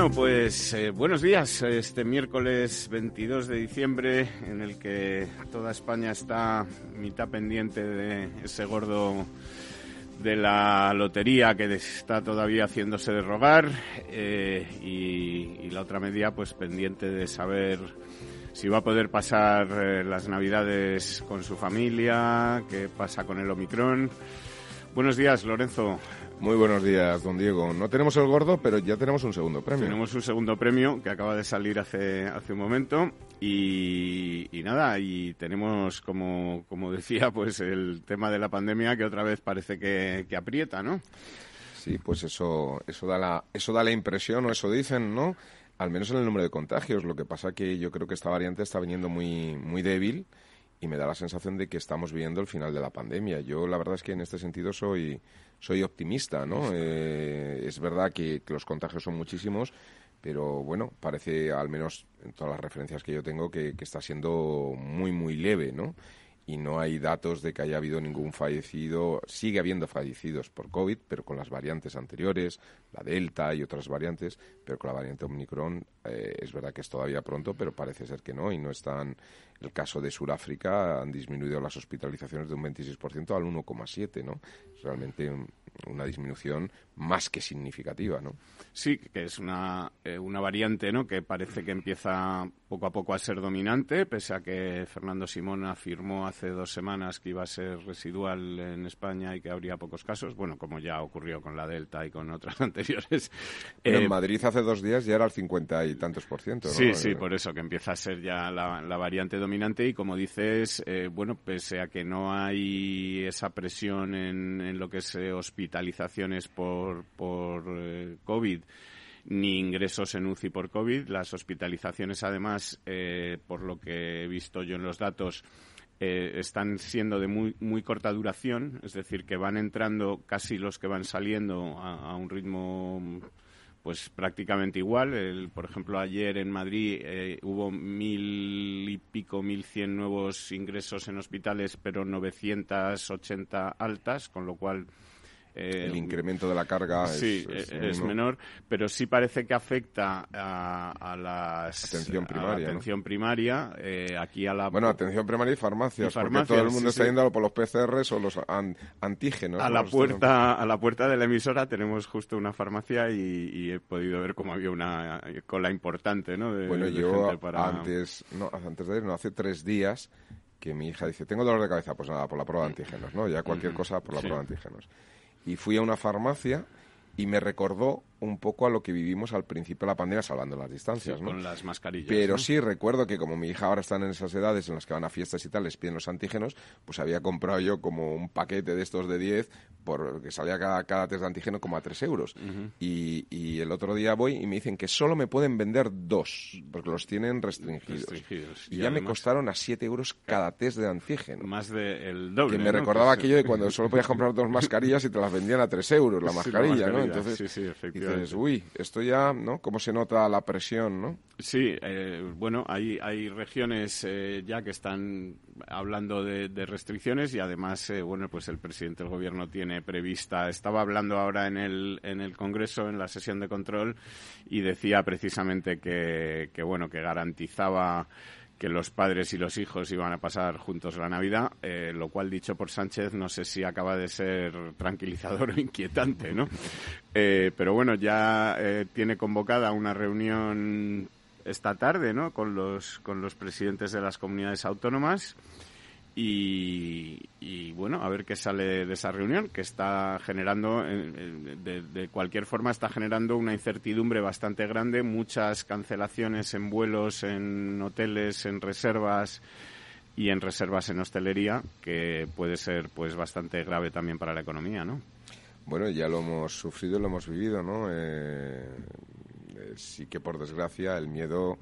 Bueno, pues eh, buenos días. Este miércoles 22 de diciembre, en el que toda España está mitad pendiente de ese gordo de la lotería que está todavía haciéndose de rogar eh, y, la otra media pues pendiente de saber si va a poder pasar eh, las navidades con su familia, qué pasa con el Omicron. Buenos días, Lorenzo. Muy buenos días, don Diego. No tenemos el gordo, pero ya tenemos un segundo premio. Tenemos un segundo premio que acaba de salir hace, hace un momento y, y nada, y tenemos, como, como decía, pues el tema de la pandemia que otra vez parece que, que aprieta, ¿no? Sí, pues eso, eso, da la, eso da la impresión, o eso dicen, ¿no? Al menos en el número de contagios. Lo que pasa que yo creo que esta variante está viniendo muy, muy débil y me da la sensación de que estamos viviendo el final de la pandemia. Yo la verdad es que en este sentido soy, soy optimista, ¿no? Eh, es verdad que, que, los contagios son muchísimos, pero bueno, parece, al menos en todas las referencias que yo tengo, que, que está siendo muy, muy leve, ¿no? y no hay datos de que haya habido ningún fallecido. Sigue habiendo fallecidos por COVID, pero con las variantes anteriores, la Delta y otras variantes, pero con la variante Omicron eh, es verdad que es todavía pronto, pero parece ser que no, y no están. El caso de Sudáfrica han disminuido las hospitalizaciones de un 26% al 1,7%, ¿no? Realmente una disminución más que significativa, ¿no? Sí, que es una, eh, una variante, ¿no? Que parece que empieza poco a poco a ser dominante, pese a que Fernando Simón afirmó hace dos semanas que iba a ser residual en España y que habría pocos casos, bueno, como ya ocurrió con la Delta y con otras anteriores. en Madrid hace dos días ya era el cincuenta y tantos por ciento, ¿no? Sí, sí, por eso que empieza a ser ya la, la variante dominante y como dices, eh, bueno, pese a que no hay esa presión en, en lo que es eh, hospitalizaciones por, por eh, COVID ni ingresos en UCI por COVID. Las hospitalizaciones, además, eh, por lo que he visto yo en los datos, eh, están siendo de muy, muy corta duración, es decir, que van entrando casi los que van saliendo a, a un ritmo pues prácticamente igual. El, por ejemplo, ayer en Madrid eh, hubo mil y pico, mil cien nuevos ingresos en hospitales, pero 980 altas, con lo cual eh, el incremento de la carga sí, es, es, es menor, pero sí parece que afecta a, a las atención primaria, a la atención ¿no? primaria eh, aquí a la bueno atención primaria y farmacias, y farmacias porque todo el mundo sí, está sí. yendo por los PCRs o los an, antígenos a ¿no? la puerta a la puerta de la emisora tenemos justo una farmacia y, y he podido ver cómo había una cola importante no de, bueno de yo gente para... antes no antes de ir no hace tres días que mi hija dice tengo dolor de cabeza pues nada por la prueba de antígenos no ya cualquier cosa por la Sí. prueba de antígenos y fui a una farmacia y me recordó un poco a lo que vivimos al principio de la pandemia, salvando las distancias, Sí, ¿no? con las mascarillas Pero ¿no? sí recuerdo que como mi hija ahora está en esas edades en las que van a fiestas y tal, les piden los antígenos, pues había comprado yo como un paquete de estos de 10, por, que salía cada, cada test de antígeno como a 3 euros. Y, y el otro día voy y me dicen que solo me pueden vender dos, porque los tienen restringidos. Restringidos. Y, Y ya me costaron a 7 euros cada test de antígeno. más del doble Que me ¿no? recordaba Que es- aquello de cuando solo podías comprar dos mascarillas y te las vendían a 3 euros la Sí, la mascarilla, ¿no? Entonces sí, sí, efectivamente. Dices, uy, esto ya, ¿no? ¿Cómo se nota la presión, no? Sí, eh, bueno, hay, hay regiones eh, ya que están hablando de, de restricciones y además, eh, bueno, pues el presidente del gobierno tiene prevista, estaba hablando ahora en el, en el Congreso, en la sesión de control, y decía precisamente que, que bueno, que garantizaba que los padres y los hijos iban a pasar juntos la Navidad, eh, lo cual dicho por Sánchez no sé si acaba de ser tranquilizador o inquietante, ¿no? Eh, pero bueno, ya eh, tiene convocada una reunión esta tarde, ¿no? Con los con los presidentes de las comunidades autónomas y, bueno, a ver qué sale de esa reunión, que está generando, de, de cualquier forma, está generando una incertidumbre bastante grande, muchas cancelaciones en vuelos, en hoteles, en reservas, y en reservas en hostelería, que puede ser pues bastante grave también para la economía, ¿no? Bueno, ya lo hemos sufrido, lo hemos vivido, ¿no? Eh, sí que por desgracia el miedo,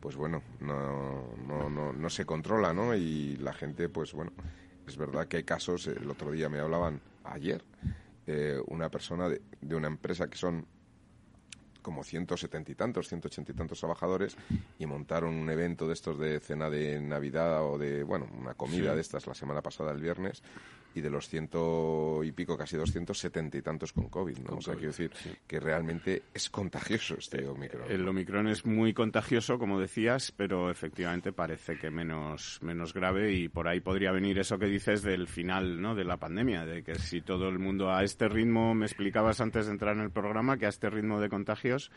pues bueno, no, no, no, no se controla, ¿no? Y la gente, pues bueno, es verdad que hay casos, el otro día me hablaban, ayer, eh, una persona de, de una empresa que son como 170 y tantos, 180 y tantos trabajadores y montaron un evento de estos de cena de Navidad o de, bueno, una comida de estas la semana pasada, el viernes, y de los ciento y pico, casi 270 y tantos con COVID, ¿no? o sea, quiero decir que realmente es contagioso este eh, Omicron. El Omicron es muy contagioso, como decías, pero efectivamente parece que menos, menos grave y por ahí podría venir eso que dices del final, ¿no? De la pandemia, de que si todo el mundo a este ritmo, me explicabas antes de entrar en el programa, que a este ritmo de contagios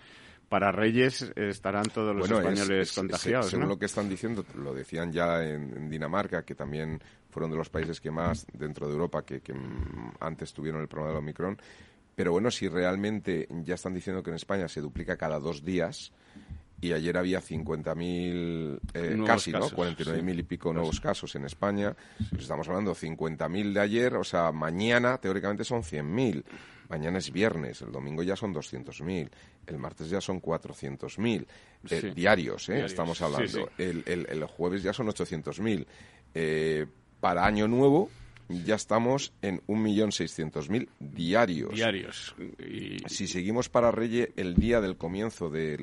para Reyes estarán todos los españoles contagiados. según lo que están diciendo, lo decían ya en, Dinamarca, que también fueron de los países que más dentro de Europa que, antes tuvieron el problema del Omicron. Pero bueno, si realmente ya están diciendo que en España se duplica cada dos días, y ayer había 50.000, eh, casi, ¿no? 49.000 y pico nuevos casos en España. Pues estamos hablando de 50.000 de ayer, o sea, mañana teóricamente son 100.000. Mañana es viernes, el domingo ya son 200.000, el martes ya son 400.000 eh, diarios, ¿eh? estamos hablando. El, el, el, jueves ya son 800.000. Eh, para Año Nuevo ya estamos en 1.600.000 diarios. Diarios. Si seguimos para Reyes, el día del comienzo de,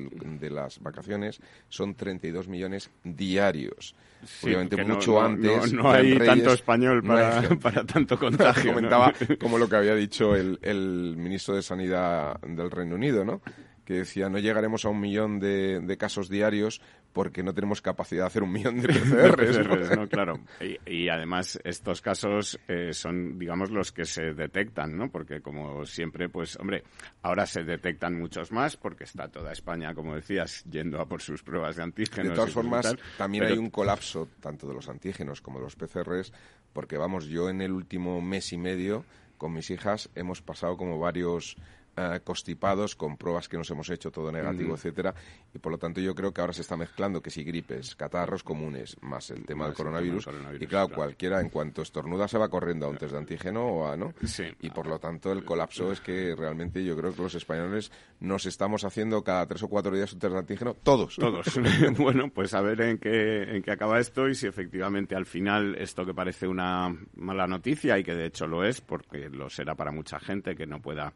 las vacaciones son 32 millones diarios. Obviamente mucho antes. No, hay tanto español para, tanto contagio. Comentaba como lo que había dicho el, el ministro de Sanidad del Reino Unido, ¿no? Que decía no llegaremos a un millón de, casos diarios porque no tenemos capacidad de hacer un millón de PCRs. ¿no? claro. Y, además estos casos eh, son, digamos, los que se detectan, ¿no? Porque como siempre, pues, hombre, ahora se detectan muchos más porque está toda España, como decías, yendo a por sus pruebas de antígenos. De todas formas, también hay un colapso tanto de los antígenos como de los PCRs porque, vamos, yo en el último mes y medio con mis hijas hemos pasado como varios eh, constipados con pruebas que nos hemos hecho todo negativo, etcétera, y por lo tanto yo creo que ahora se está mezclando que si gripes, catarros comunes, más el tema, del, coronavirus, y claro, cualquiera en cuanto estornuda se va corriendo a un test de antígeno o a, ¿no? Y por lo tanto el colapso es que realmente yo creo que los españoles nos estamos haciendo cada tres o cuatro días un test de antígeno, todos. Todos. bueno, pues a ver en qué, en qué acaba esto y si efectivamente al final esto que parece una mala noticia y que de hecho lo es, porque lo será para mucha gente que no pueda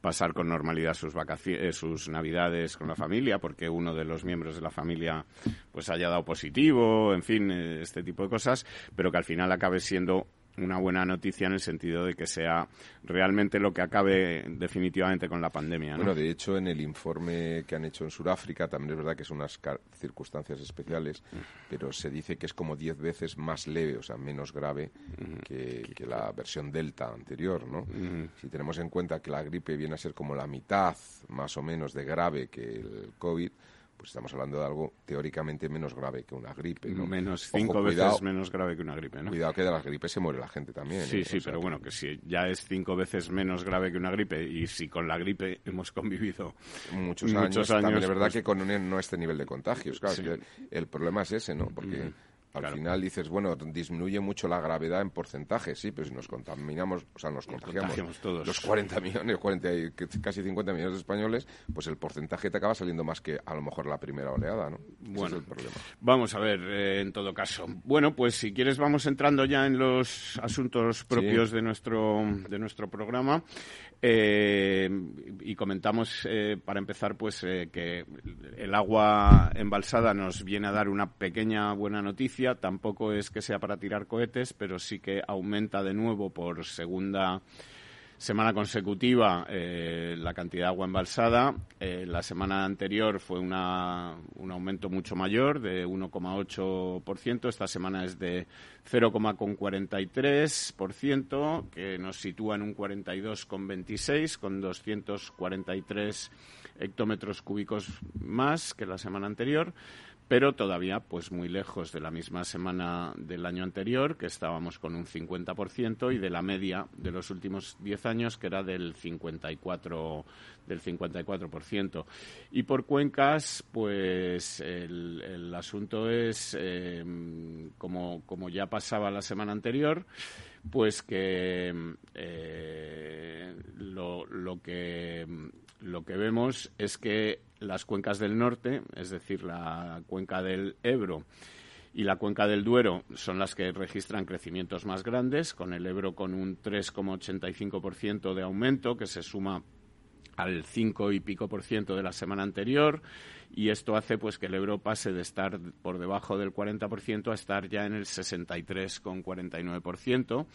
pasar con normalidad sus vacaciones, eh, sus navidades con la familia, porque uno de los miembros de la familia pues haya dado positivo, en fin, eh, este tipo de cosas, pero que al final acabe siendo una buena noticia en el sentido de que sea realmente lo que acabe definitivamente con la pandemia. Bueno, de hecho, en el informe que han hecho en Sudáfrica, también es verdad que son unas circunstancias especiales, pero se dice que es como diez veces más leve, o sea, menos grave que, la versión Delta anterior, ¿no? Si tenemos en cuenta que la gripe viene a ser como la mitad, más o menos, de grave que el COVID, pues estamos hablando de algo teóricamente menos grave que una gripe. ¿no? Menos cinco veces menos grave que una gripe, ¿no? Cuidado que de las gripes se muere la gente también. Sí, ¿eh? sí, pero bueno, que si ya es cinco veces menos grave que una gripe y si con la gripe hemos convivido muchos, años, también es verdad pues que con un, no este nivel de contagios. Claro, que el problema es ese, ¿no? Porque... Mm. Al final dices, bueno, disminuye mucho la gravedad en porcentaje, sí, pero si nos contaminamos, o sea, nos contagiamos todos. los 40 millones, 40 casi 50 millones de españoles, pues el porcentaje te acaba saliendo más que a lo mejor la primera oleada, ¿no? Bueno, es el problema. vamos a ver, eh, en todo caso. Bueno, pues si quieres vamos entrando ya en los asuntos propios de nuestro de nuestro programa. Eh, y comentamos, eh, para empezar, pues eh, que el agua embalsada nos viene a dar una pequeña buena noticia. Tampoco es que sea para tirar cohetes, pero sí que aumenta de nuevo por segunda semana consecutiva eh, la cantidad de agua embalsada. Eh, la semana anterior fue una, un aumento mucho mayor, de 1,8%. Esta semana es de 0,43%, que nos sitúa en un 42,26, con 243 hectómetros cúbicos más que la semana anterior pero todavía pues muy lejos de la misma semana del año anterior, que estábamos con un 50%, y de la media de los últimos 10 años, que era del 54%. Del 54%. Y por cuencas, pues el, asunto es, em, como, como ya pasaba la semana anterior, pues que eh, lo, lo, que lo que vemos es que las cuencas del norte, es decir, la cuenca del Ebro y la cuenca del Duero son las que registran crecimientos más grandes, con el Ebro con un 3,85% de aumento que se suma al 5 y pico por ciento de la semana anterior y esto hace pues que el Ebro pase de estar por debajo del 40% a estar ya en el 63,49%.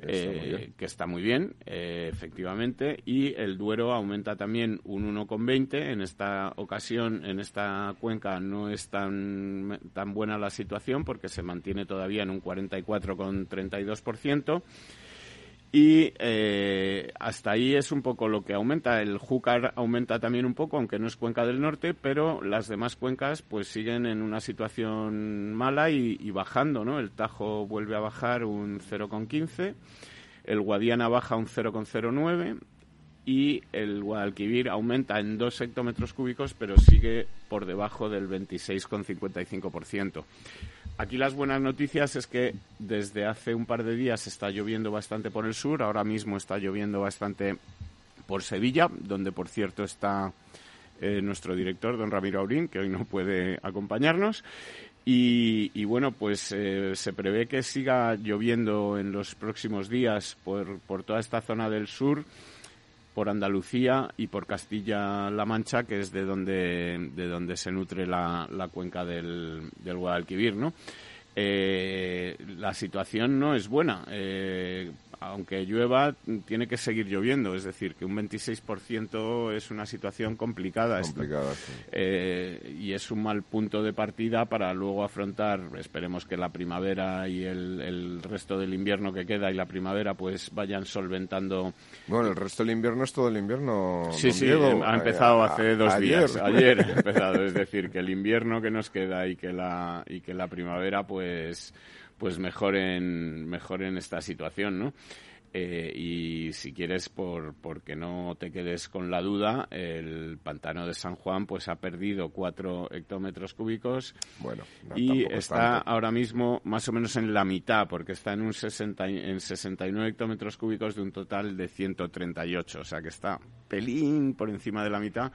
Eh, que está muy bien, eh, efectivamente, y el Duero aumenta también un 1,20. En esta ocasión, en esta cuenca, no es tan, tan buena la situación porque se mantiene todavía en un 44,32%. Y eh, hasta ahí es un poco lo que aumenta. El Júcar aumenta también un poco, aunque no es cuenca del norte, pero las demás cuencas pues siguen en una situación mala y, bajando, ¿no? El Tajo vuelve a bajar un 0,15, el Guadiana baja un 0,09 y el Guadalquivir aumenta en 2 hectómetros cúbicos, pero sigue por debajo del 26,55%. Aquí las buenas noticias es que desde hace un par de días está lloviendo bastante por el sur, ahora mismo está lloviendo bastante por Sevilla, donde por cierto está eh, nuestro director, don Ramiro Aurín, que hoy no puede acompañarnos. Y, bueno, pues eh, se prevé que siga lloviendo en los próximos días por, por toda esta zona del sur por Andalucía y por Castilla-La Mancha, que es de donde, de donde se nutre la, la cuenca del, del Guadalquivir, ¿no? Eh, la situación no es buena. Eh, aunque llueva, tiene que seguir lloviendo. Es decir, que un 26% es una situación complicada. complicada eh, y es un mal punto de partida para luego afrontar, esperemos que la primavera y el, el, resto del invierno que queda y la primavera pues vayan solventando. Bueno, el resto del invierno es todo el invierno. Sí, sí, ha empezado hace dos días. Ayer ha empezado. Es decir, que el invierno que nos queda y que la, y que la primavera pues pues mejoren, mejoren esta situación, ¿no? Eh, y si quieres, por, porque no te quedes con la duda, el pantano de San Juan pues ha perdido cuatro hectómetros cúbicos bueno, y está ahora mismo más o menos en la mitad, porque está en un 60, en 69 hectómetros cúbicos de un total de 138, o sea que está pelín por encima de la mitad,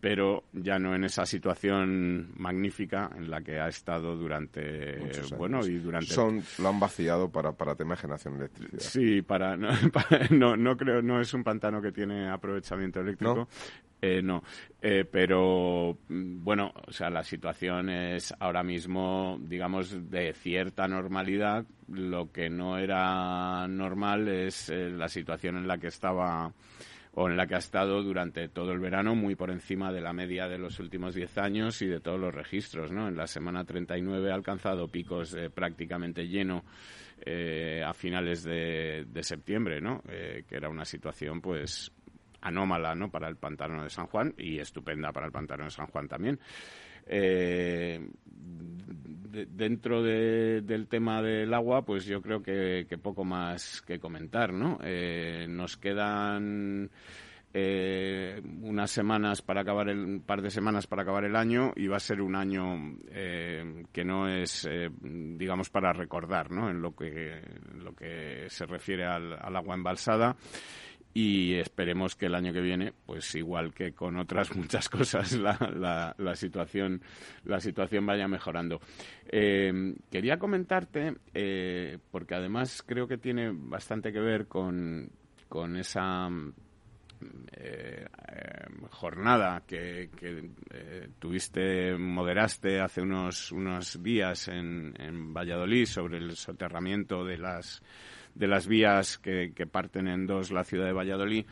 pero ya no en esa situación magnífica en la que ha estado durante bueno y durante son lo han vaciado para para tema de generación de electricidad sí para no, no, creo no es un pantano que tiene aprovechamiento eléctrico. No, eh, no. Eh, pero bueno o sea la situación es ahora mismo digamos de cierta normalidad. Lo que no era normal es eh, la situación en la que estaba o en la que ha estado durante todo el verano muy por encima de la media de los últimos 10 años y de todos los registros. ¿no? En la semana 39 ha alcanzado picos prácticamente lleno eh, a finales de, septiembre, ¿no? Eh, que era una situación pues anómala ¿no? para el pantano de San Juan y estupenda para el pantano de San Juan también. Eh, dentro del tema del agua, pues yo creo que, poco más que comentar, ¿no? Eh, nos quedan eh, unas semanas para acabar el, un par de semanas para acabar el año y va a ser un año eh, que no es, digamos, para recordar, ¿no? En lo que, lo que se refiere al agua embalsada y esperemos que el año que viene, pues igual que con otras muchas cosas, la, la, situación la situación vaya mejorando. Eh, quería comentarte, eh, porque además creo que tiene bastante que ver con, con esa eh, jornada que, que tuviste, moderaste hace unos, unos días en, en Valladolid sobre el soterramiento de las de las vías que, parten en dos la ciudad de Valladolid,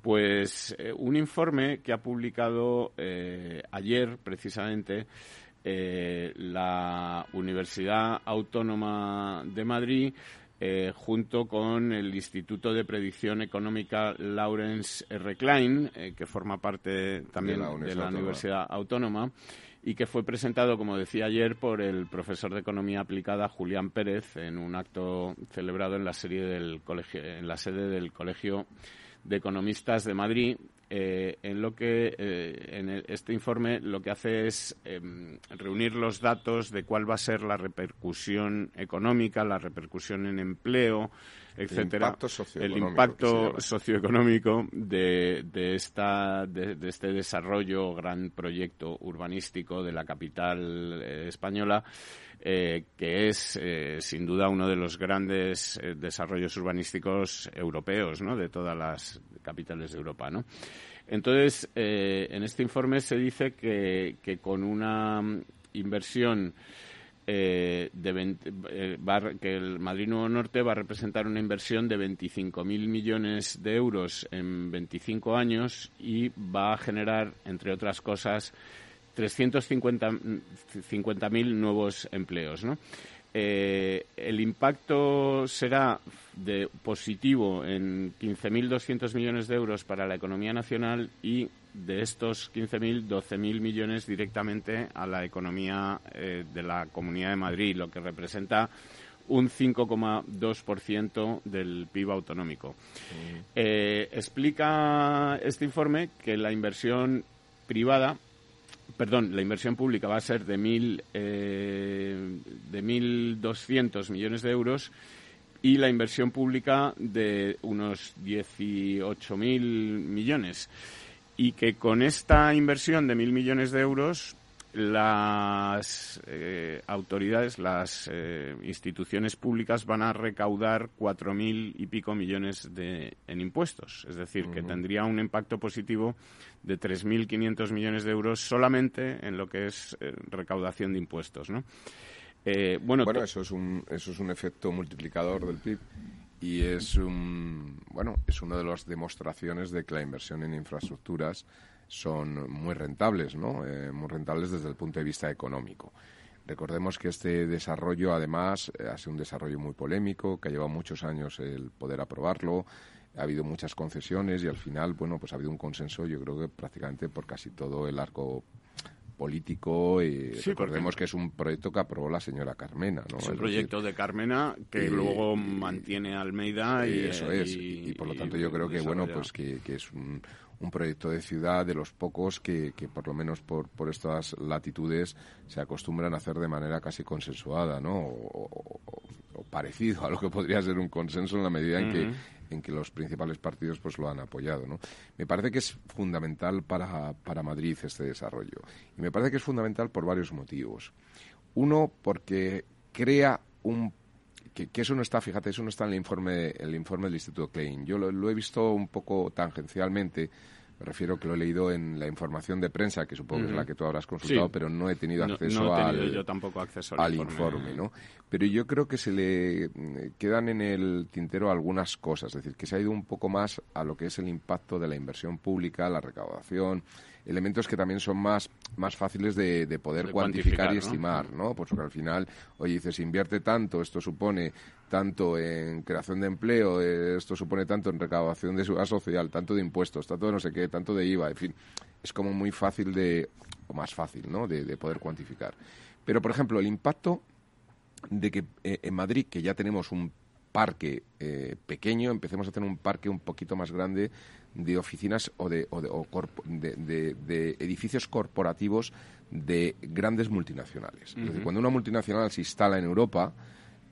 pues eh, un informe que ha publicado eh, ayer precisamente eh, la Universidad Autónoma de Madrid junto con el Instituto de Predicción Económica Lawrence R. Klein, que forma parte también de la Universidad Autónoma y que fue presentado, como decía ayer, por el profesor de Economía Aplicada Julián Pérez en un acto celebrado en la, serie del colegio, en la sede del Colegio de Economistas de Madrid, eh, en lo que eh, en este informe lo que hace es em, reunir los datos de cuál va a ser la repercusión económica, la repercusión en empleo, etcétera, el impacto socioeconómico de, de, esta, de, este desarrollo, gran proyecto urbanístico de la capital eh, española, eh, que es eh, sin duda uno de los grandes desarrollos urbanísticos europeos, ¿no? De todas las capitales de Europa, ¿no? Entonces, en este informe se dice que, que con una inversión eh, eh, que el Madrid Nuevo Norte va a representar una inversión de 25.000 millones de euros en 25 años y va a generar, entre otras cosas, 350.000 nuevos empleos. ¿no? Eh, el impacto será de positivo en 15.200 millones de euros para la economía nacional y de estos 15.000, 12.000 millones directamente a la economía eh, de la Comunidad de Madrid, lo que representa un 5,2% del PIB autonómico. Eh, explica este informe que la inversión privada perdón, la inversión pública va a ser de mil eh, de 1.200 millones de euros y la inversión pública de unos 18.000 millones. Y que con esta inversión de mil millones de euros las eh, autoridades, las eh, instituciones públicas van a recaudar cuatro mil y pico millones de, en impuestos. Es decir, que tendría un impacto positivo de 3.500 millones de euros solamente en lo que es eh, recaudación de impuestos, ¿no? bueno, bueno eso, es un, eso es un efecto multiplicador del PIB y es un, bueno, es una de las demostraciones de que la inversión en infraestructuras son muy rentables, ¿no? Eh, muy rentables desde el punto de vista económico. Recordemos que este desarrollo, además, eh, ha sido un desarrollo muy polémico, que ha llevado muchos años el poder aprobarlo, ha habido muchas concesiones y al final, bueno, pues ha habido un consenso, yo creo que prácticamente por casi todo el arco político y recordemos que es un proyecto que aprobó la señora Carmena. ¿no? Es un proyecto de Carmena que luego mantiene Almeida y, eso es. Y, por lo tanto yo creo que, bueno, pues que, que es un, un proyecto de ciudad de los pocos que, que por lo menos por, por, estas latitudes se acostumbran a hacer de manera casi consensuada, ¿no? O, parecido a lo que podría ser un consenso en la medida en que en que los principales partidos pues lo han apoyado, ¿no? Me parece que es fundamental para, para Madrid este desarrollo y me parece que es fundamental por varios motivos. Uno porque crea un que, eso no está, fíjate, eso no está en el informe, el informe del Instituto Klein. Yo lo, he visto un poco tangencialmente, me refiero que lo he leído en la información de prensa, que supongo que es la que tú habrás consultado, pero no he tenido acceso al, yo tampoco acceso al, informe. ¿no? Pero yo creo que se le mm, quedan en el tintero algunas cosas, es decir, que se ha ido un poco más a lo que es el impacto de la inversión pública, la recaudación, elementos que también son más, más fáciles de, de poder cuantificar, y estimar, ¿no? Pues porque al final, oye, dices, invierte tanto, esto supone tanto en creación de empleo, eh, esto supone tanto en recaudación de seguridad social, tanto de impuestos, tanto de no sé qué, tanto de IVA, en fin, es como muy fácil de, o más fácil, ¿no?, de, poder cuantificar. Pero, por ejemplo, el impacto de que eh, en Madrid, que ya tenemos un parque eh, pequeño, empecemos a tener un parque un poquito más grande de oficinas o de, o de, de, edificios corporativos de grandes multinacionales. cuando una multinacional se instala en Europa,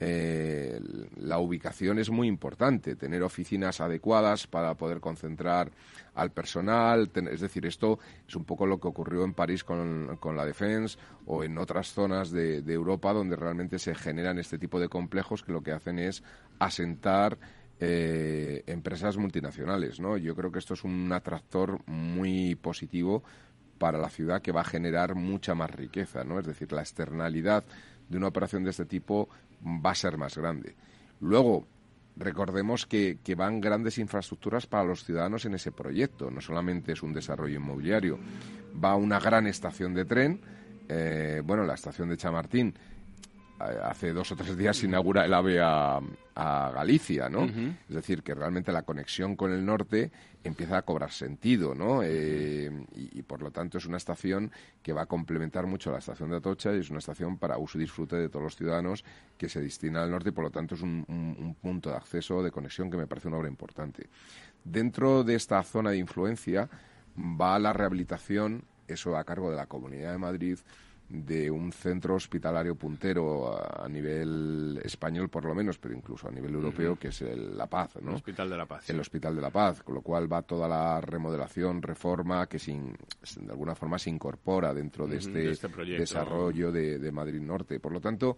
eh, la ubicación es muy importante, tener oficinas adecuadas para poder concentrar al personal, es decir, esto es un poco lo que ocurrió en París con, con la Defense o en otras zonas de, de, Europa donde realmente se generan este tipo de complejos que lo que hacen es asentar eh, empresas multinacionales, ¿no? Yo creo que esto es un atractor muy positivo para la ciudad que va a generar mucha más riqueza, ¿no? Es decir, la externalidad de una operación de este tipo va a ser más grande. Luego, recordemos que, van grandes infraestructuras para los ciudadanos en ese proyecto. No solamente es un desarrollo inmobiliario, va una gran estación de tren, eh, bueno, la estación de Chamartín hace dos o tres días inaugura el AVE a, Galicia, ¿no? Es decir, que realmente la conexión con el norte empieza a cobrar sentido, ¿no? Eh, y, por lo tanto es una estación que va a complementar mucho la estación de Atocha y es una estación para uso y disfrute de todos los ciudadanos que se destina al norte y por lo tanto es un, un punto de acceso, de conexión que me parece una obra importante. Dentro de esta zona de influencia va la rehabilitación, eso a cargo de la Comunidad de Madrid, de un centro hospitalario puntero a, nivel español por lo menos, pero incluso a nivel europeo, que es el La Paz, ¿no? El Hospital de la Paz. El Hospital de la Paz, con lo cual va toda la remodelación, reforma, que sin, de alguna forma se incorpora dentro de este, este desarrollo de, Madrid Norte. Por lo tanto,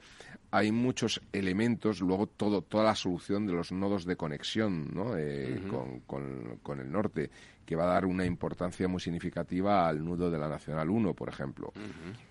hay muchos elementos, luego todo, toda la solución de los nodos de conexión ¿no? Eh, con, con el norte que va a dar una importancia muy significativa al nudo de la Nacional 1, por ejemplo.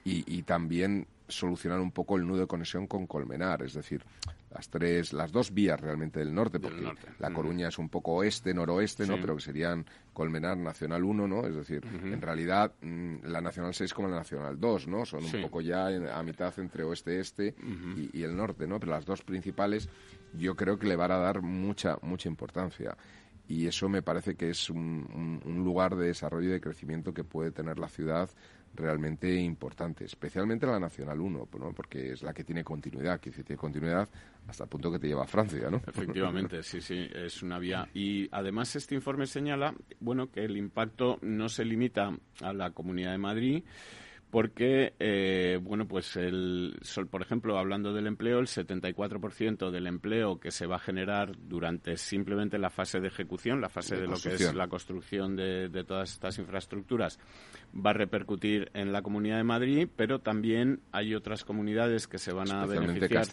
y, también solucionar un poco el nudo de conexión con Colmenar, es decir, las tres, las dos vías realmente del norte, porque La Coruña es un poco oeste, noroeste, ¿no? Pero que serían Colmenar, Nacional 1, ¿no? Es decir, en realidad mm, la Nacional 6 como la Nacional 2, ¿no? Son un poco ya a mitad entre oeste-este y, y, el norte, ¿no? Pero las dos principales yo creo que le van a dar mucha, mucha importancia y eso me parece que es un, lugar de desarrollo y de crecimiento que puede tener la ciudad realmente importante, especialmente la Nacional 1, porque es la que tiene continuidad, que tiene continuidad hasta el punto que te lleva a Francia, ¿no? Efectivamente, sí, sí, es una vía. Y además este informe señala, bueno, que el impacto no se limita a la Comunidad de Madrid, porque, eh, bueno, pues, el, por ejemplo, hablando del empleo, el 74% del empleo que se va a generar durante simplemente la fase de ejecución, la fase de, lo que es la construcción de, de, todas estas infraestructuras, va a repercutir en la Comunidad de Madrid, pero también hay otras comunidades que se van a beneficiar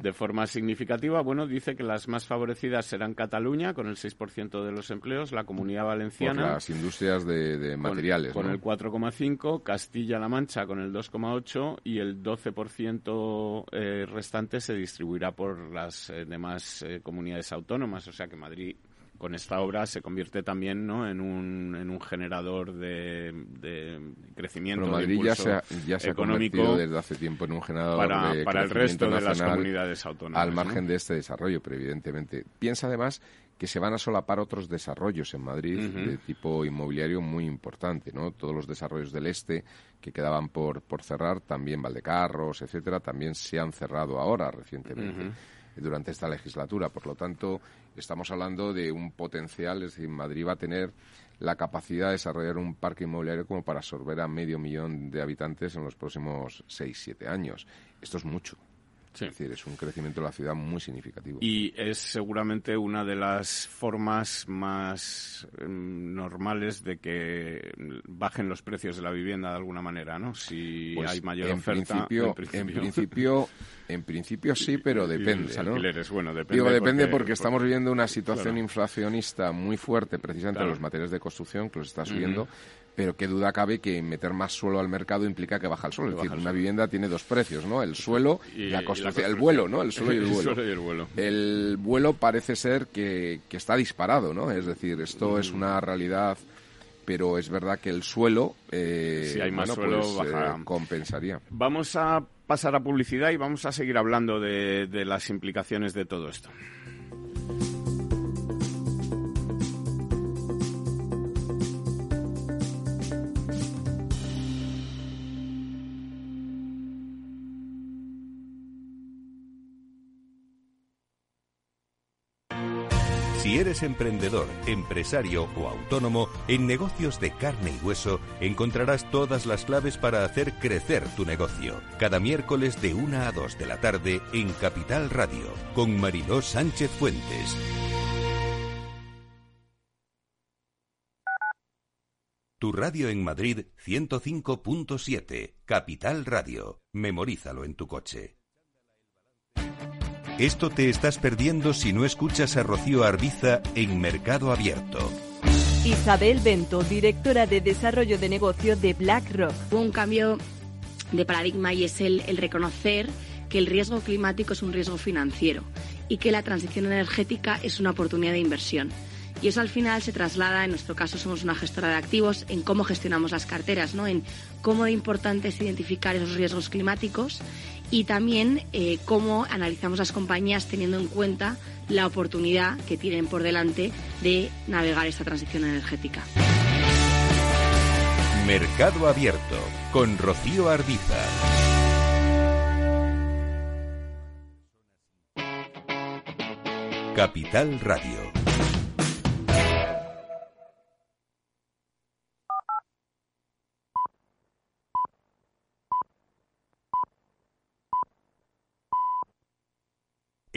de forma significativa. Bueno, dice que las más favorecidas serán Cataluña, con el 6% de los empleos, la Comunidad Valenciana... Por las industrias de, materiales, Con, el 4,5%, Castilla-La Mancha con el 2,8% y el 12% eh, restante se distribuirá por las eh, demás eh, comunidades autónomas. O sea que Madrid con esta obra se convierte también ¿no? en, un, en un generador de, de crecimiento Pero Madrid ya se ha, ya se convertido desde hace tiempo en un generador para, de para el resto de las comunidades autónomas. Al margen de este desarrollo, pero evidentemente. Piensa además que se van a solapar otros desarrollos en Madrid de tipo inmobiliario muy importante, ¿no? Todos los desarrollos del este que quedaban por, por cerrar, también Valdecarros, etcétera, también se han cerrado ahora recientemente durante esta legislatura. Por lo tanto, estamos hablando de un potencial, es decir, Madrid va a tener la capacidad de desarrollar un parque inmobiliario como para absorber a medio millón de habitantes en los próximos seis, siete años. Esto es mucho. Es decir, es un crecimiento de la ciudad muy significativo. Y es seguramente una de las formas más em, normales de que bajen los precios de la vivienda de alguna manera, ¿no? Si pues hay mayor oferta. en principio, en principio, sí, pero depende. ¿no? bueno, depende. Digo, depende porque, estamos viviendo una situación inflacionista muy fuerte, precisamente en los materiales de construcción, que los está subiendo pero qué duda cabe que meter más suelo al mercado implica que baja el suelo. Es decir, una vivienda tiene dos precios, ¿no? El suelo y, la, construcción, el vuelo, ¿no? El suelo y el vuelo. el, vuelo. parece ser que, está disparado, ¿no? Es decir, esto es mm. una realidad pero es verdad que el suelo, eh, si hay más suelo, pues, eh, compensaría. Vamos a pasar a publicidad y vamos a seguir hablando de las implicaciones de todo esto. Emprendedor, empresario o autónomo, en negocios de carne y hueso encontrarás todas las claves para hacer crecer tu negocio. Cada miércoles de 1 a 2 de la tarde en Capital Radio, con Mariló Sánchez Fuentes. Tu radio en Madrid 105.7, Capital Radio. Memorízalo en tu coche. Esto te estás perdiendo si no escuchas a Rocío Arbiza en Mercado Abierto. Isabel Bento, directora de Desarrollo de Negocio de BlackRock. Un cambio de paradigma y es el, el reconocer que el riesgo climático es un riesgo financiero y que la transición energética es una oportunidad de inversión. Y eso al final se traslada, en nuestro caso somos una gestora de activos, en cómo gestionamos las carteras, ¿no? en cómo de importante es identificar esos riesgos climáticos y también eh, cómo analizamos las compañías teniendo en cuenta la oportunidad que tienen por delante de navegar esta transición energética. Mercado Abierto con Rocío Arbiza. Capital Radio.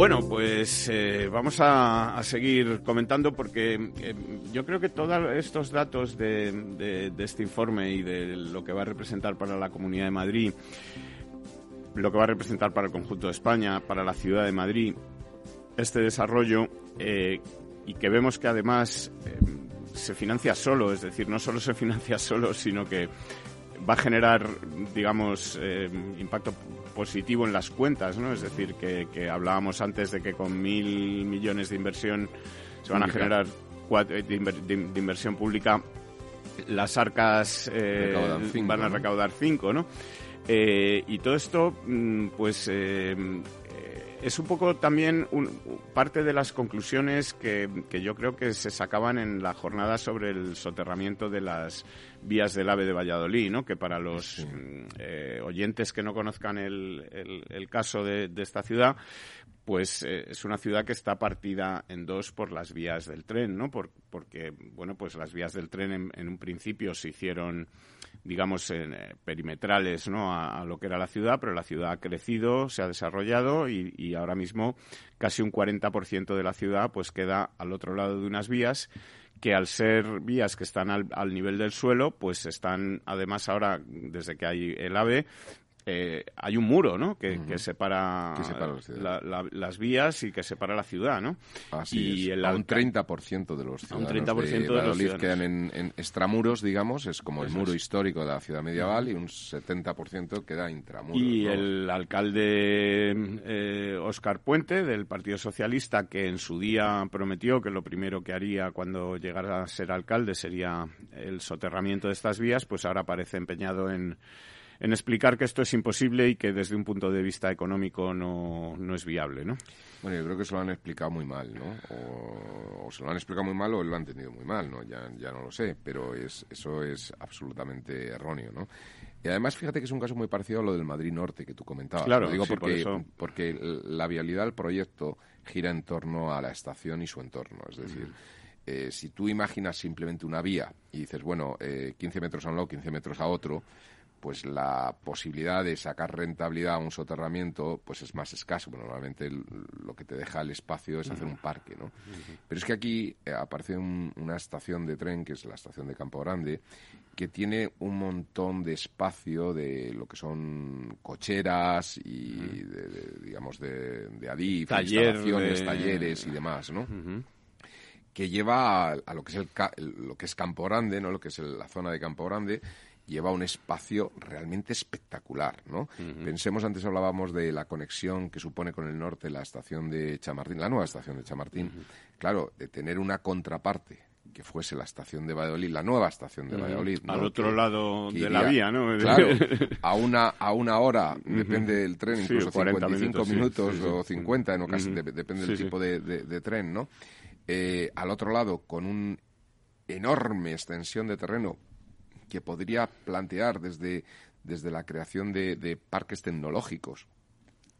Bueno, pues eh, vamos a, seguir comentando porque eh, yo creo que todos estos datos de, este informe y de lo que va a representar para la Comunidad de Madrid, lo que va a representar para el conjunto de España, para la ciudad de Madrid, este desarrollo eh, y que vemos que además se financia solo, es decir, no solo se financia solo, sino que va a generar, digamos, impacto positivo en las cuentas, ¿no? Es decir, que, hablábamos antes de que con mil millones de inversión se van a generar eh, de, inversión pública, las arcas eh, van a recaudar cinco, ¿no? Eh, y todo esto, mm, pues, es un poco también parte de las conclusiones que, yo creo que se sacaban en la jornada sobre el soterramiento de las vías del AVE de Valladolid, ¿no? que para los mm, eh, oyentes que no conozcan el, caso de, esta ciudad, pues eh, es una ciudad que está partida en dos por las vías del tren, ¿no? porque, bueno, pues las vías del tren en un principio se hicieron digamos, eh, perimetrales ¿no? A, lo que era la ciudad, pero la ciudad ha crecido, se ha desarrollado y, ahora mismo casi un 40% de la ciudad pues queda al otro lado de unas vías que al ser vías que están al, al, nivel del suelo, pues están además ahora, desde que hay el AVE, eh, hay un muro, ¿no? Que, separa, las vías y que separa la ciudad, ¿no? Así y El a un 30% de los ciudadanos de Valladolid quedan en, extramuros, digamos, es como el muro histórico de la ciudad medieval y un 70% queda intramuros. Y el alcalde eh, Óscar Puente, del Partido Socialista, que en su día prometió que lo primero que haría cuando llegara a ser alcalde sería el soterramiento de estas vías, pues ahora parece empeñado en en explicar que esto es imposible y que desde un punto de vista económico no, no es viable, ¿no? Bueno, yo creo que se lo han explicado muy mal, ¿no? O, se lo han explicado muy mal o lo han entendido muy mal, ¿no? Ya, ya no lo sé, pero es, eso es absolutamente erróneo, ¿no? Y además, fíjate que es un caso muy parecido a lo del Madrid Norte que tú comentabas. Claro, lo digo porque, porque la vialidad del proyecto gira en torno a la estación y su entorno. Es decir, eh, si tú imaginas simplemente una vía y dices, bueno, eh, 15 metros a un lado, 15 metros a otro, pues la posibilidad de sacar rentabilidad a un soterramiento pues es más escaso. normalmente lo que te deja el espacio es hacer un parque, ¿no? Pero es que aquí eh, aparece una estación de tren, que es la estación de Campo Grande, que tiene un montón de espacio de lo que son cocheras y, digamos, de, de ADIF, instalaciones, talleres y demás, ¿no? que lleva a, lo que es el, lo que es Campo Grande, no lo que es la zona de Campo Grande, lleva un espacio realmente espectacular, ¿no? Pensemos, antes hablábamos de la conexión que supone con el norte la estación de Chamartín, la nueva estación de Chamartín. Claro, de tener una contraparte que fuese la estación de Valladolid, la nueva estación de Valladolid. Al otro lado de la vía, ¿no? Claro, a una, a una hora, depende del tren, incluso 45 minutos, o 50 en ocasiones, depende del tipo de, tren, ¿no? Eh, al otro lado, con una enorme extensión de terreno que podría plantear desde, desde la creación de, parques tecnológicos,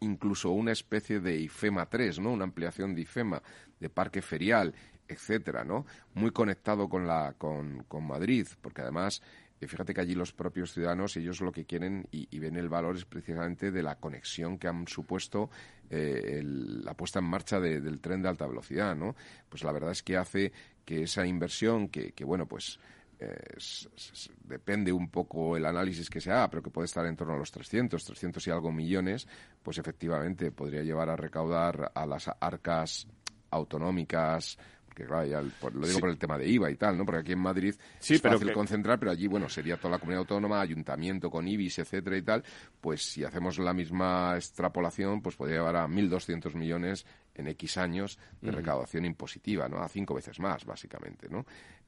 incluso una especie de IFEMA 3, ¿no? Una ampliación de IFEMA, de parque ferial, etcétera, ¿no? Muy conectado con la con, con Madrid, porque además eh, fíjate que allí los propios ciudadanos ellos lo que quieren y, ven el valor es precisamente de la conexión que han supuesto eh, la puesta en marcha del tren de alta velocidad, ¿no? Pues la verdad es que hace que esa inversión que bueno, pues depende un poco el análisis que se haga, pero que puede estar en torno a los 300, 300 y algo millones, pues efectivamente podría llevar a recaudar a las arcas autonómicas, que claro, ya lo digo por el tema de IVA y tal, ¿no? Porque aquí en Madrid es fácil concentrar, pero allí, bueno, sería toda la comunidad autónoma, ayuntamiento con IBIS, etcétera y tal, pues si hacemos la misma extrapolación, pues podría llevar a 1.200 millones en X años de recaudación impositiva, ¿no? A cinco veces más, básicamente, ¿no?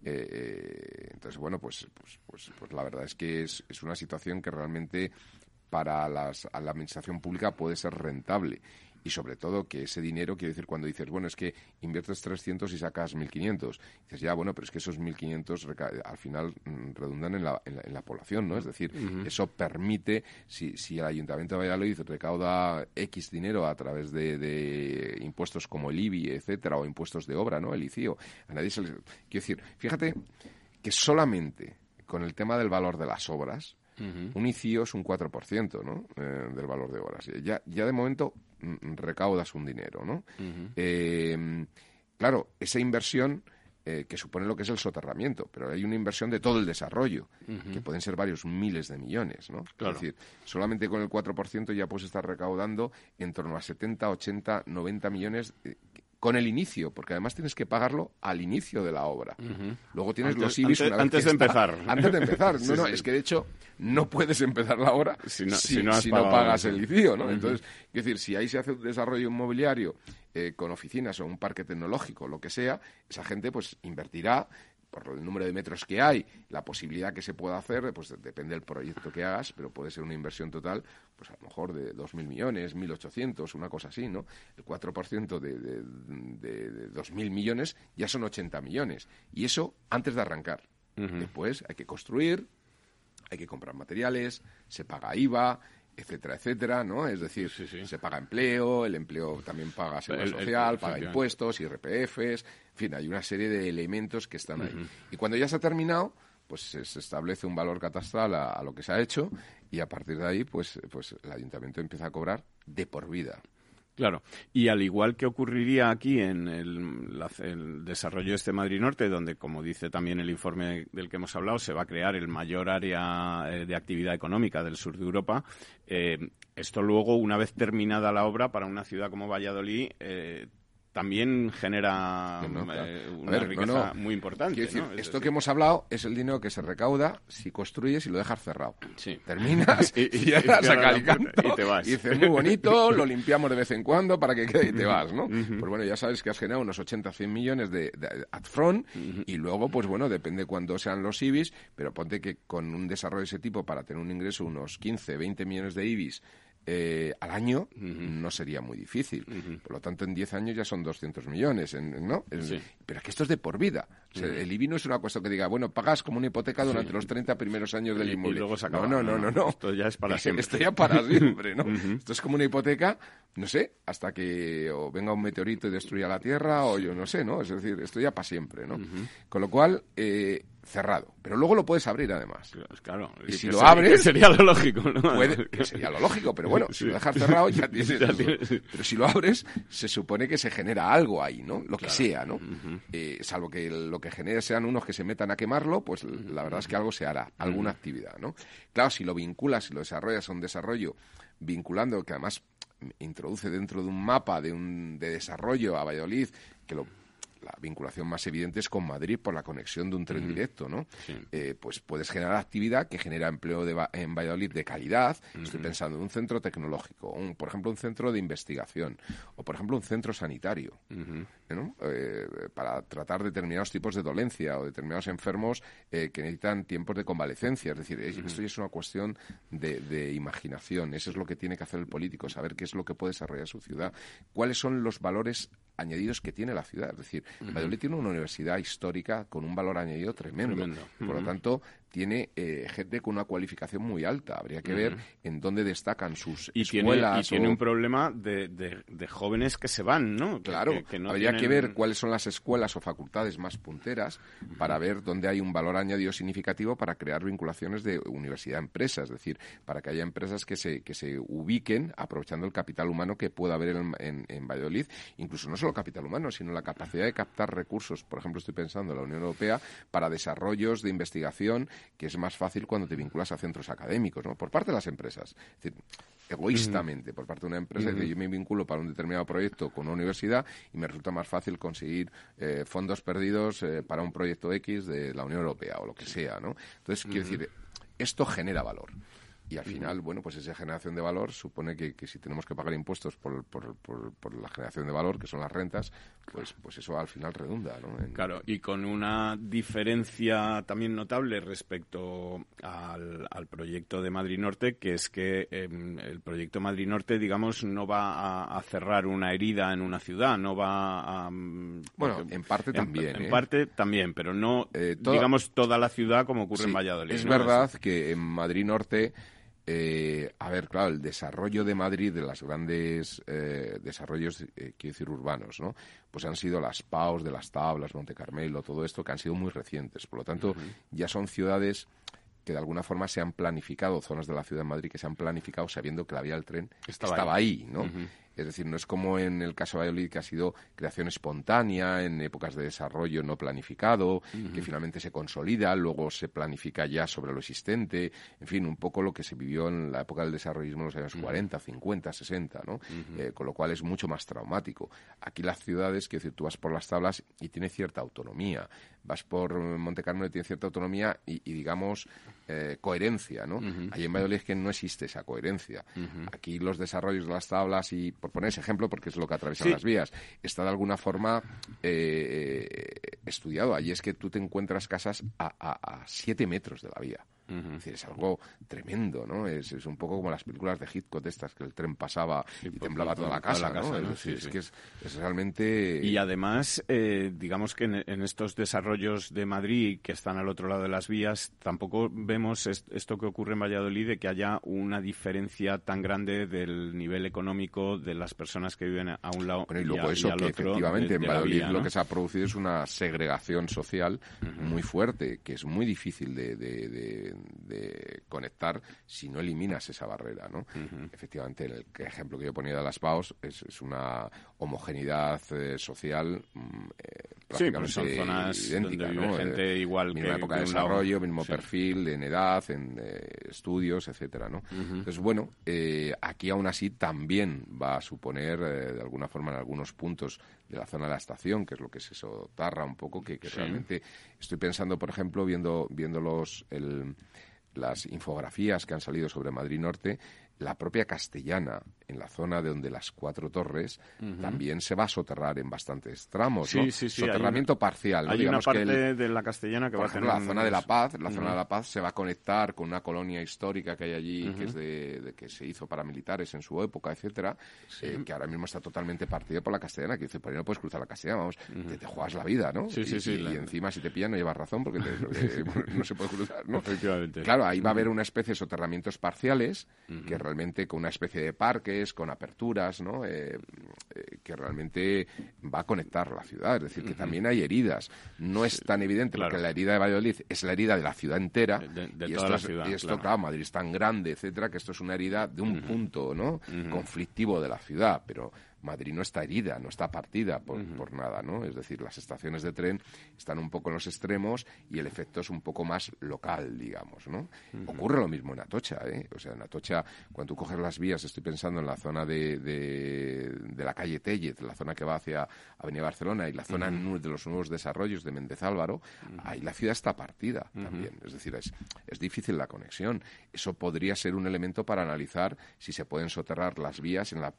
Eh, eh, entonces, bueno, pues, pues, pues, pues, la verdad es que es, es una situación que realmente para las, a la administración pública puede ser rentable y sobre todo que ese dinero, quiero decir, cuando dices, bueno, es que inviertes 300 y sacas 1.500, dices, ya, bueno, pero es que esos 1.500 al final mm, redundan en la, en la, población, ¿no? Es decir, eso permite, si, si el Ayuntamiento de Valladolid recauda X dinero a través de, impuestos como el IBI, etcétera, o impuestos de obra, ¿no? El ICIO, a nadie se les... Quiero decir, fíjate que solamente con el tema del valor de las obras, un ICIO es un 4% ¿no? Eh, del valor de horas. Ya, ya de momento recaudas un dinero, ¿no? Eh, claro, esa inversión eh, que supone lo que es el soterramiento, pero hay una inversión de todo el desarrollo, que pueden ser varios miles de millones, ¿no? Es decir, solamente con el 4% ya puedes estar recaudando en torno a 70, 80, 90 millones con el inicio, porque además tienes que pagarlo al inicio de la obra. Luego tienes los IBIs antes, antes de empezar. Antes de empezar. No, no, es que de hecho no puedes empezar la obra si no, pagas el inicio, ¿no? Entonces, es decir, si ahí se hace un desarrollo inmobiliario eh, con oficinas o un parque tecnológico, lo que sea, esa gente pues invertirá por el número de metros que hay, la posibilidad que se pueda hacer, pues depende del proyecto que hagas, pero puede ser una inversión total, pues a lo mejor de 2.000 millones, 1.800, una cosa así, ¿no? El 4% de, de, de, de 2.000 millones ya son 80 millones. Y eso antes de arrancar. Después hay que construir, hay que comprar materiales, se paga IVA, etcétera, etcétera, ¿no? Es decir, se paga empleo, el empleo también paga seguridad social, paga impuestos, IRPFs, en fin, hay una serie de elementos que están ahí. Y cuando ya se ha terminado, pues se, establece un valor catastral a, a, lo que se ha hecho y a partir de ahí, pues, pues el ayuntamiento empieza a cobrar de por vida. Claro, y al igual que ocurriría aquí en el, desarrollo de este Madrid Norte, donde, como dice también el informe del que hemos hablado, se va a crear el mayor área eh, de actividad económica del sur de Europa, eh, esto luego, una vez terminada la obra, para una ciudad como Valladolid, eh, también genera eh, una riqueza muy importante. esto que hemos hablado es el dinero que se recauda si construyes y lo dejas cerrado. Terminas y, y, canto y te vas. Y dices, muy bonito, lo limpiamos de vez en cuando para que quede y te vas, ¿no? Pues bueno, ya sabes que has generado unos 80, 100 millones de, de front y luego, pues bueno, depende cuándo sean los IBIs, pero ponte que con un desarrollo de ese tipo para tener un ingreso unos 15, 20 millones de IBIs eh, al año no sería muy difícil. Por lo tanto, en 10 años ya son 200 millones, ¿no? Pero es que esto es de por vida. El IBI no es una cuestión que diga, bueno, pagas como una hipoteca durante los 30 primeros años del inmueble. luego no, no, no, no, Esto ya es para siempre. Esto ya para siempre, ¿no? Esto es como una hipoteca, no sé, hasta que o venga un meteorito y destruya la Tierra o yo no sé, ¿no? Es decir, esto ya para siempre, ¿no? Con lo cual, eh, cerrado. Pero luego lo puedes abrir además. Claro. Y, si lo abres... sería lo lógico, ¿no? sería lo lógico, pero bueno, si lo dejas cerrado ya tienes... Pero si lo abres, se supone que se genera algo ahí, ¿no? Lo que sea, ¿no? Eh, salvo que lo que genere sean unos que se metan a quemarlo, pues la verdad es que algo se hará, alguna actividad, ¿no? Claro, si lo vinculas, si lo desarrollas a un desarrollo vinculando, que además introduce dentro de un mapa de, un, de desarrollo a Valladolid, que lo la vinculación más evidente es con Madrid por la conexión de un tren directo, ¿no? Eh, pues puedes generar actividad que genera empleo en Valladolid de calidad. Estoy pensando en un centro tecnológico, por ejemplo, un centro de investigación, o por ejemplo, un centro sanitario, eh, para tratar determinados tipos de dolencia o determinados enfermos eh, que necesitan tiempos de convalecencia. Es decir, esto ya es una cuestión de, de imaginación. Eso es lo que tiene que hacer el político, saber qué es lo que puede desarrollar su ciudad, cuáles son los valores añadidos que tiene la ciudad. Es decir, Valladolid tiene una universidad histórica con un valor añadido tremendo. Por lo tanto, tiene eh, gente con una cualificación muy alta. Habría que ver en dónde destacan sus y escuelas. Tiene, y tiene un problema de, de, jóvenes que se van, ¿no? Claro, habría que ver cuáles son las escuelas o facultades más punteras para ver dónde hay un valor añadido significativo para crear vinculaciones de universidad-empresa, es decir, para que haya empresas que se, que se ubiquen aprovechando el capital humano que pueda haber en, en, Valladolid, incluso no solo capital humano, sino la capacidad de captar recursos, por ejemplo, estoy pensando en la Unión Europea, para desarrollos de investigación que es más fácil cuando te vinculas a centros académicos, ¿no? Por parte de las empresas. Es decir, egoístamente, por parte de una empresa, que yo me vinculo para un determinado proyecto con una universidad y me resulta más fácil conseguir eh, fondos perdidos eh, para un proyecto X de la Unión Europea o lo que sea, ¿no? Entonces, quiero decir, esto genera valor. Y al final, bueno, pues esa generación de valor supone que, si tenemos que pagar impuestos por, por, por, la generación de valor, que son las rentas, pues, pues eso al final redunda, ¿no? Claro, y con una diferencia también notable respecto al, proyecto de Madrid Norte, que es que em, el proyecto Madrid Norte, digamos, no va a, cerrar una herida en una ciudad, no va a... Mm, bueno, en parte también. En, ¿eh? parte también, pero no, eh, digamos, toda la ciudad como ocurre en Valladolid. Es verdad que en Madrid Norte eh, a ver, claro, el desarrollo de Madrid, de los grandes eh, desarrollos, eh, quiero decir, urbanos, ¿no? Pues han sido las PAOs de las Tablas, Monte Carmelo, todo esto, que han sido muy recientes. Por lo tanto, ya son ciudades que de alguna forma se han planificado, zonas de la ciudad de Madrid que se han planificado sabiendo que la vía del tren estaba, ahí, ¿no? Es decir, no es como en el caso de Valladolid, que ha sido creación espontánea, en épocas de desarrollo no planificado, que finalmente se consolida, luego se planifica ya sobre lo existente, en fin, un poco lo que se vivió en la época del desarrollismo en los años 40, 50, 60, ¿no? Eh, con lo cual es mucho más traumático. Aquí las ciudades, que decir, tú vas por las tablas y tiene cierta autonomía. Vas por Monte Carmelo y tiene cierta autonomía y, digamos, eh, coherencia, ¿no? Ahí en Valladolid es que no existe esa coherencia. Aquí los desarrollos de las tablas y por poner ese ejemplo, porque es lo que atraviesan las vías, está de alguna forma eh, estudiado. Allí es que tú te encuentras casas a, a siete metros de la vía es, algo tremendo, ¿no? Es, un poco como las películas de Hitchcock estas, que el tren pasaba y, temblaba toda la casa, ¿no? Es, que es, realmente... Y además, eh, digamos que en, estos desarrollos de Madrid que están al otro lado de las vías, tampoco vemos esto que ocurre en Valladolid de que haya una diferencia tan grande del nivel económico de las personas que viven a un lado y, luego eso, que efectivamente en Valladolid lo que se ha producido es una segregación social muy fuerte, que es muy difícil de de conectar si no eliminas esa barrera, ¿no? Efectivamente, el ejemplo que yo ponía de las PAOs es, una homogeneidad eh, social mm, eh, prácticamente son zonas idéntica, donde vive gente igual misma época de desarrollo, mismo perfil en edad, en eh, estudios, etcétera, ¿no? Entonces, bueno, aquí aún así también va a suponer, de alguna forma, en algunos puntos de la zona de la estación, que es lo que se sotarra un poco, que, realmente estoy pensando, por ejemplo, viendo, viendo los, el, las infografías que han salido sobre Madrid Norte, la propia castellana en la zona de donde las cuatro torres también se va a soterrar en bastantes tramos, sí, Sí, sí, Soterramiento parcial. Hay una parte de la castellana que va a tener... la zona de La Paz, la zona de La Paz se va a conectar con una colonia histórica que hay allí, que es de, que se hizo para militares en su época, etcétera, eh, que ahora mismo está totalmente partida por la castellana, que dice, por ahí no puedes cruzar la castellana, vamos, te, juegas la vida, ¿no? Sí, sí, sí. Y, encima si te pillan no llevas razón porque, no se puede cruzar, ¿no? Efectivamente. Claro, ahí va a haber una especie de soterramientos parciales, que realmente con una especie de parques, con aperturas, ¿no? Eh, eh, que realmente va a conectar la ciudad. Es decir, que también hay heridas. No es tan evidente porque la herida de Valladolid es la herida de la ciudad entera. De, y, toda esto la ciudad, y esto, claro. Madrid es tan grande, etcétera, que esto es una herida de un punto, ¿no? Conflictivo de la ciudad. Pero Madrid no está herida, no está partida por, por, nada, ¿no? Es decir, las estaciones de tren están un poco en los extremos y el efecto es un poco más local, digamos, ¿no? Ocurre lo mismo en Atocha, ¿eh? O sea, en Atocha, cuando tú coges las vías, estoy pensando en la zona de, de, la calle Tellez, la zona que va hacia Avenida Barcelona y la zona de los nuevos desarrollos de Méndez Álvaro, ahí la ciudad está partida también. Es decir, es, es difícil la conexión. Eso podría ser un elemento para analizar si se pueden soterrar las vías en la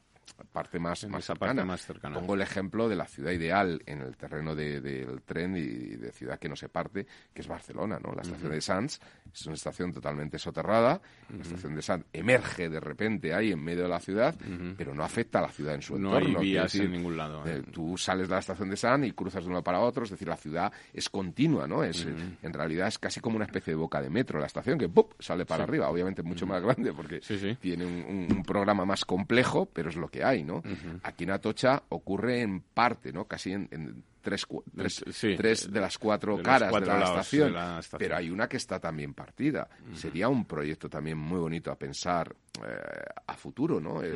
parte más, En más, esa parte cercana. más cercana. Pongo el ejemplo de la ciudad ideal en el terreno de- del tren y de ciudad que no se parte, que es Barcelona, ¿no? La estación de Sants es una estación totalmente soterrada. La estación de Sants emerge de repente ahí en medio de la ciudad, pero no afecta a la ciudad en su No entorno. hay Quiero vías decir, en ningún lado. eh, tú sales de la estación de San y cruzas de uno para otro, es decir, la ciudad es continua, ¿no? Es, En realidad es casi como una especie de boca de metro la estación que ¡pup! sale para arriba, obviamente mucho más grande porque Sí, sí. tiene un, un- un programa más complejo, pero es lo que hay, ¿no? Aquí en Atocha ocurre en parte, ¿no? Casi en, en tres, tres, Sí, tres de las cuatro de caras cuatro de, la estación. pero hay una que está también partida. Sería un proyecto también muy bonito a pensar eh, a futuro, ¿no? Eh,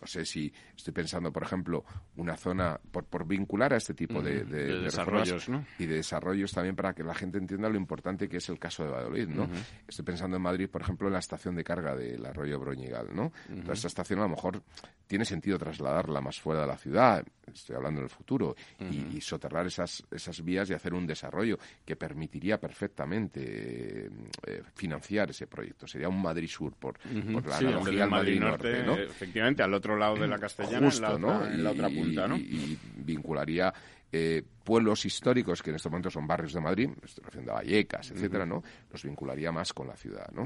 no sé si estoy pensando, por ejemplo, una zona por, por vincular a este tipo de, de- De de desarrollos, y de desarrollos también para que la gente entienda lo importante que es el caso de Valladolid, ¿no? Estoy pensando en Madrid, por ejemplo, en la estación de carga del arroyo Broñigal, ¿no? Toda esta estación a lo mejor tiene sentido trasladarla más fuera de la ciudad, estoy hablando en el futuro, y, y soterrar esas, esas vías y hacer un desarrollo que permitiría perfectamente eh, eh, financiar ese proyecto. Sería un Madrid Sur por, por la Sí, analogía al Madrid, Norte, Norte, ¿no? efectivamente, al otro lado de la Castellana, Justo, en, la otra, ¿no? en la otra punta, ¿no? y- y vincularía eh, pueblos históricos que en estos momentos son barrios de Madrid, me estoy refiriendo a Vallecas, etcétera, ¿no? Los vincularía más con la ciudad, ¿no?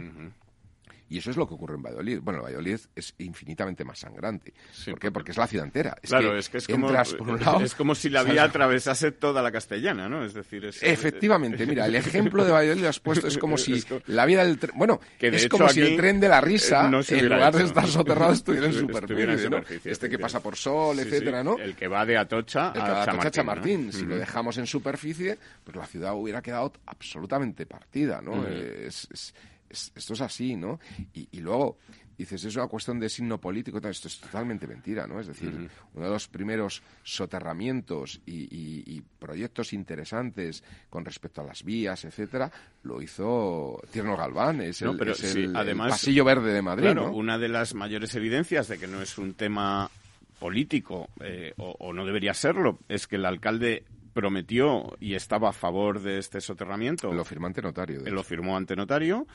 Y eso es lo que ocurre en Valladolid. Bueno, Valladolid es infinitamente más sangrante. Sí, ¿Por qué? porque- es la ciudad entera. Es claro, que es que es como, por un lado, es como si la vía a- atravesase toda la castellana, ¿no? Es decir, es, Efectivamente, mira, el ejemplo de Valladolid lo has puesto es como si la vida del tren, bueno, Que de es hecho como si el tren de la risa, eh, no en lugar de hecho. estar soterrado, estuviera en superficie, Este que pasa por Sol, Sí, sí, etcétera, ¿no? El que va de Atocha El a Cadato Chamartín. Chamartín, ¿no? si lo dejamos en superficie, pues la ciudad hubiera quedado absolutamente partida, ¿no? Eh, es- es- es- esto es así, ¿no? Y, y luego dices, es una cuestión de signo político, tal, esto es totalmente mentira, ¿no? Es decir, uno de los primeros soterramientos y, y- y proyectos interesantes con respecto a las vías, etcétera, lo hizo Tierno Galván, es el, No, pero es sí, el- el además- pasillo verde de Madrid, Claro, ¿no? una de las mayores evidencias de que no es un tema político, eh, o, o no debería serlo, es que el alcalde prometió y estaba a favor de este soterramiento. Lo firmante notario. de lo firmó ante notario.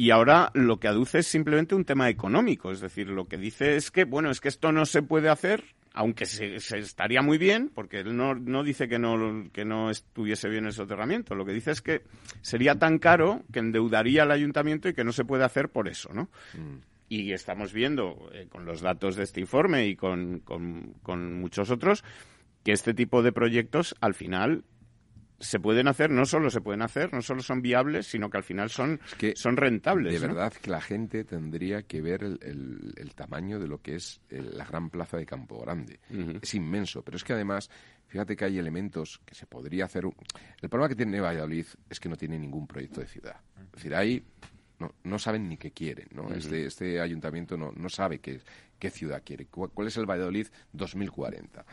Y ahora lo que aduce es simplemente un tema económico. Es decir, lo que dice es que, bueno, es que esto no se puede hacer, aunque se, se estaría muy bien, porque él no, no dice que no, que no estuviese bien el soterramiento. Lo que dice es que sería tan caro que endeudaría al ayuntamiento y que no se puede hacer por eso, ¿no? Y estamos viendo, eh, con los datos de este informe y con, con- con muchos otros, que este tipo de proyectos, al final, se pueden hacer, no solo se pueden hacer, no solo son viables, sino que al final son, que, son rentables. De ¿no? verdad que la gente tendría que ver el, el- el tamaño de lo que es el- la gran plaza de Campo Grande. Es inmenso, pero es que además, fíjate que hay elementos que se podría hacer. El problema que tiene Valladolid es que no tiene ningún proyecto de ciudad. Es decir, ahí no, no saben ni qué quieren, ¿no? este, este ayuntamiento no, no sabe qué, qué ciudad quiere, cu- cuál es el Valladolid 2040.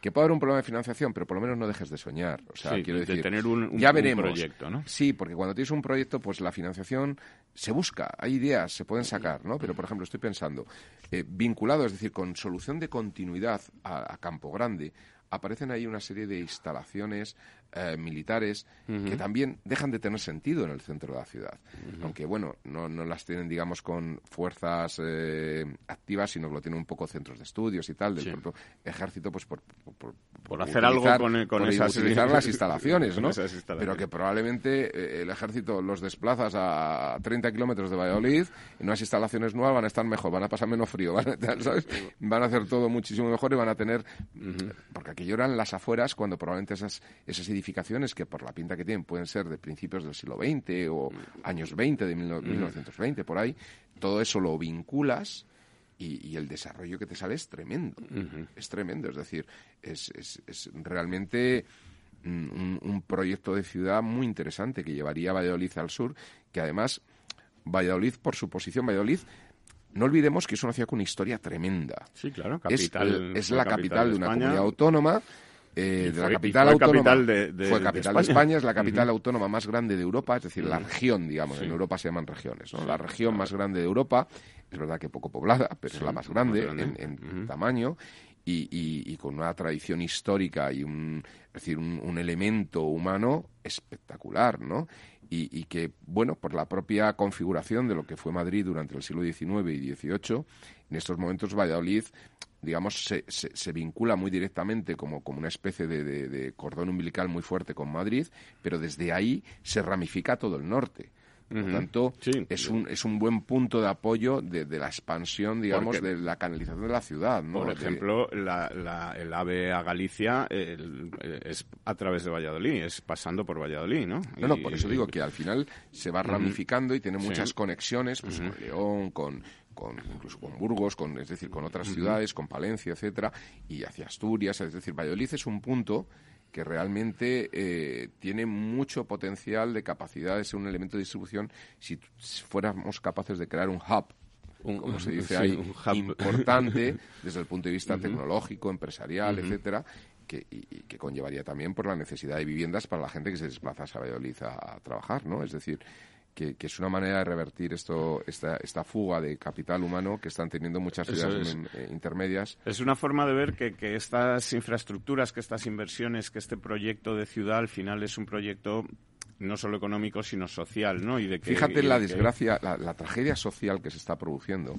Que puede haber un problema de financiación, pero por lo menos no dejes de soñar. O sea, Sí, quiero de decir, tener un- un- ya un veremos. proyecto, ¿no? Sí, porque cuando tienes un proyecto, pues la financiación se busca, hay ideas, se pueden sacar, ¿no? Pero, por ejemplo, estoy pensando, eh, vinculado, es decir, con solución de continuidad a, a Campo Grande, aparecen ahí una serie de instalaciones eh, militares que también dejan de tener sentido en el centro de la ciudad. Aunque, bueno, no, no las tienen, digamos, con fuerzas eh, activas, sino que lo tienen un poco centros de estudios y tal, del Sí. propio ejército, pues por... por, Por hacer algo con- con esas- utilizar las instalaciones, ¿no? instalaciones. Pero que probablemente eh, el ejército los desplazas a 30 kilómetros de Valladolid, en unas instalaciones nuevas van a estar mejor, van a pasar menos frío, van a, ¿sabes? van a hacer todo muchísimo mejor y van a tener... Porque aquello eran las afueras cuando probablemente esas, esas edificaciones que por la pinta que tienen pueden ser de principios del siglo XX o años 20, de 1920, por ahí, todo eso lo vinculas y, y el desarrollo que te sale es tremendo. Es tremendo, es decir, es, es, es realmente mm, un, un proyecto de ciudad muy interesante que llevaría Valladolid al sur, que además Valladolid, por su posición, Valladolid, no olvidemos que es una ciudad con una historia tremenda. Sí, claro, Es, capital. es fue la capital de una comunidad autónoma. Eh, Y de fue- la y capital fue autónoma capital de- de- fue capital de España. España, es la capital autónoma más grande de Europa, es decir, la región, digamos, en Europa se llaman regiones, ¿no? La región más grande de Europa, es verdad que poco poblada, pero es la más grande, grande. en, en tamaño y, con una tradición histórica y un, es decir, un, elemento humano espectacular, ¿no? Y, que, bueno, por la propia configuración de lo que fue Madrid durante el siglo XIX y XVIII, en estos momentos Valladolid, digamos, se, se, vincula muy directamente como, como una especie de, de, cordón umbilical muy fuerte con Madrid, pero desde ahí se ramifica todo el norte. Por lo tanto, es, un, es un buen punto de apoyo de, la expansión, digamos, de la canalización de la ciudad. ¿no? Por ejemplo, la, el AVE a Galicia es a través de Valladolid, es pasando por Valladolid, ¿no? No, no, por eso digo que al final se va ramificando y tiene muchas conexiones pues, con León, con, con, incluso con Burgos, con, es decir, con otras ciudades, con Palencia, etcétera, y hacia Asturias. Es decir, Valladolid es un punto que realmente eh, tiene mucho potencial de capacidad de ser un elemento de distribución si, fuéramos capaces de crear un hub como se dice ahí, importante desde el punto de vista tecnológico, empresarial, etcétera, que, y, que conllevaría también por la necesidad de viviendas para la gente que se desplaza a Valladolid a, a trabajar, ¿no? Es decir, que, es una manera de revertir esto, esta, esta fuga de capital humano que están teniendo muchas ciudades eh, intermedias. Es una forma de ver que, que estas infraestructuras, que estas inversiones, que este proyecto de ciudad al final es un proyecto no solo económico, sino social, ¿no? Y de que, Fíjate la desgracia, la, tragedia social que se está produciendo.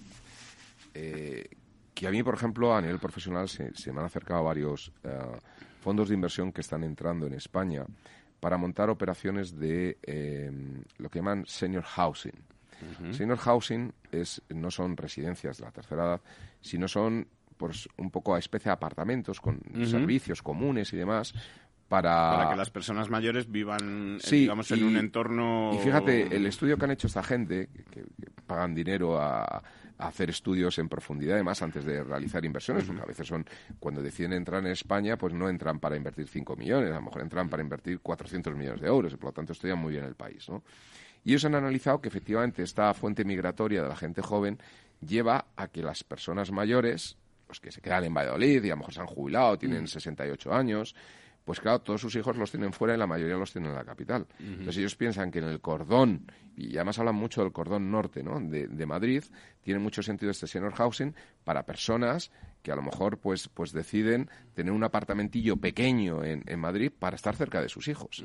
Eh, que a mí, por ejemplo, a nivel profesional se, me han acercado varios eh, fondos de inversión que están entrando en España para montar operaciones de em, lo que llaman senior housing. Senior housing es, no son residencias de la tercera edad, sino son pues, un poco a especie de apartamentos con servicios comunes y demás para... para... que las personas mayores vivan eh, digamos en un entorno y fíjate el estudio que han hecho esta gente que pagan dinero a, hacer estudios en profundidad, además, antes de realizar inversiones, porque a veces son, cuando deciden entrar en España, pues no entran para invertir 5 millones, a lo mejor entran para invertir 400 millones de euros, y por lo tanto estudian muy bien el país, ¿no? Y ellos han analizado que efectivamente esta fuente migratoria de la gente joven lleva a que las personas mayores, los que se quedan en Valladolid y a lo mejor se han jubilado, tienen 68 años, pues claro, todos sus hijos los tienen fuera y la mayoría los tienen en la capital. Entonces ellos piensan que en el cordón, y además hablan mucho del cordón norte ¿no? de, de Madrid, tiene mucho sentido este senior housing para personas que a lo mejor pues, pues deciden tener un apartamentillo pequeño en, en Madrid para estar cerca de sus hijos.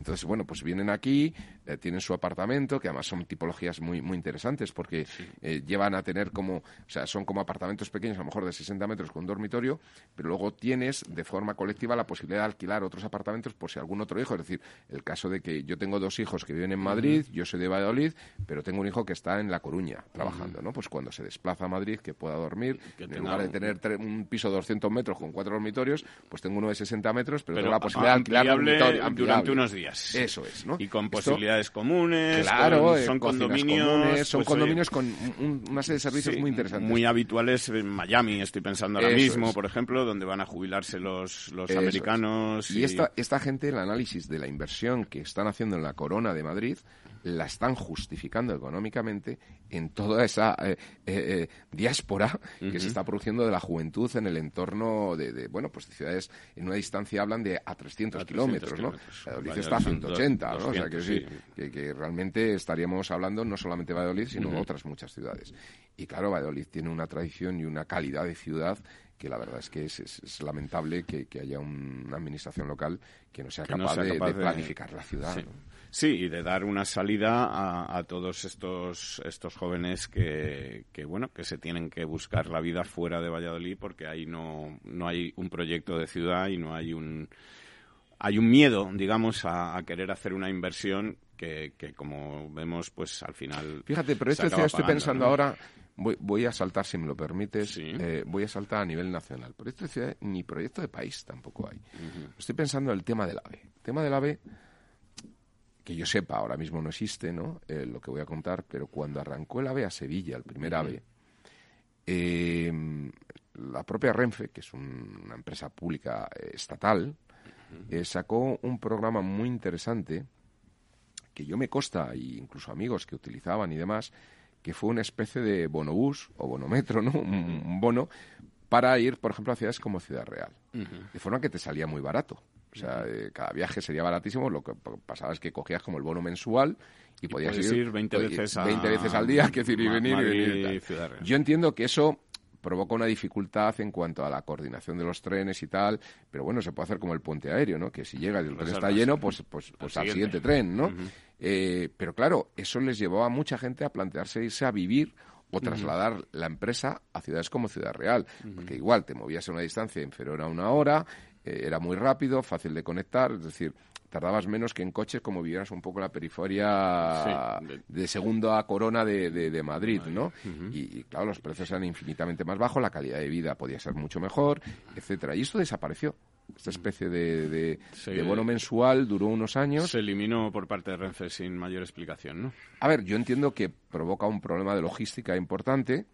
Entonces, bueno, pues vienen aquí, eh, tienen su apartamento, que además son tipologías muy, muy interesantes porque eh, llevan a tener como, o sea, son como apartamentos pequeños, a lo mejor de 60 metros con un dormitorio, pero luego tienes de forma colectiva la posibilidad de alquilar otros apartamentos por si algún otro hijo. Es decir, el caso de que yo tengo dos hijos que viven en Madrid, yo soy de Valladolid, pero tengo un hijo que está en La Coruña trabajando, ¿no? Pues cuando se desplaza a Madrid, que pueda dormir, en lugar de tener un piso de 200 metros con cuatro dormitorios, pues tengo uno de 60 metros, pero, tengo la posibilidad de alquilar dormitorio, durante unos días. Eso es, ¿no? Y con posibilidades comunes. Claro, son condominios. son pues, condominios con una serie de servicios muy interesantes. Muy habituales en Miami, estoy pensando ahora mismo, por ejemplo, donde van a jubilarse los, los americanos. Y, esta, esta gente, el análisis de la inversión que están haciendo en la Corona de Madrid, la están justificando económicamente en toda esa eh, eh, eh, diáspora que se está produciendo de la juventud en el entorno de, bueno, pues de ciudades en una distancia hablan de a 300, kilómetros, ¿no? Valladolid está a 180, ¿no? o sea que, sí. que, realmente estaríamos hablando no solamente de Valladolid, sino de otras muchas ciudades. Y claro, Valladolid tiene una tradición y una calidad de ciudad que la verdad es que es, lamentable que, haya una administración local que no sea, capaz, de, planificar la ciudad. Sí, y de dar una salida a, todos estos, estos jóvenes que, que, bueno, que se tienen que buscar la vida fuera de Valladolid porque ahí no, no hay un proyecto de ciudad y no hay un, hay un miedo, digamos, a, querer hacer una inversión que, que, como vemos, pues al final. Fíjate, pero esto estoy pensando ahora, voy, voy, a saltar, si me lo permites, eh, voy a saltar a nivel nacional. Pero esto ni proyecto de país tampoco hay. Estoy pensando en el tema del AVE. El tema del AVE que yo sepa, ahora mismo no existe, ¿no? Eh, lo que voy a contar, pero cuando arrancó el AVE a Sevilla, el primer AVE, em, la propia Renfe, que es una empresa pública eh, estatal, eh, sacó un programa muy interesante que yo me consta, y incluso amigos que utilizaban y demás, que fue una especie de bonobús o bonometro, ¿no? un, bono para ir, por ejemplo, a ciudades como Ciudad Real. De forma que te salía muy barato. O sea, eh, cada viaje sería baratísimo. Lo que pasaba es que cogías como el bono mensual y, podías ir, 20 veces, 20 veces al día, que decir, y venir, y venir. Yo entiendo que eso provoca una dificultad en cuanto a la coordinación de los trenes y tal, pero bueno, se puede hacer como el puente aéreo, ¿no? Que si llega y el tren está lleno, pues, pues, pues al siguiente. tren, ¿no? Eh, pero claro, eso les llevó a mucha gente a plantearse irse a vivir o trasladar la empresa a ciudades como Ciudad Real, porque igual te movías a una distancia inferior a una hora, eh, era muy rápido, fácil de conectar, es decir, tardabas menos que en coches como vivieras un poco la periferia de... segunda corona de, de, Madrid, ¿no? y, claro, los precios eran infinitamente más bajos, la calidad de vida podía ser mucho mejor, etcétera. Y esto desapareció. Esta especie de, de, bono mensual duró unos años. Se eliminó por parte de Renfe sin mayor explicación, ¿no? A ver, yo entiendo que provoca un problema de logística importante,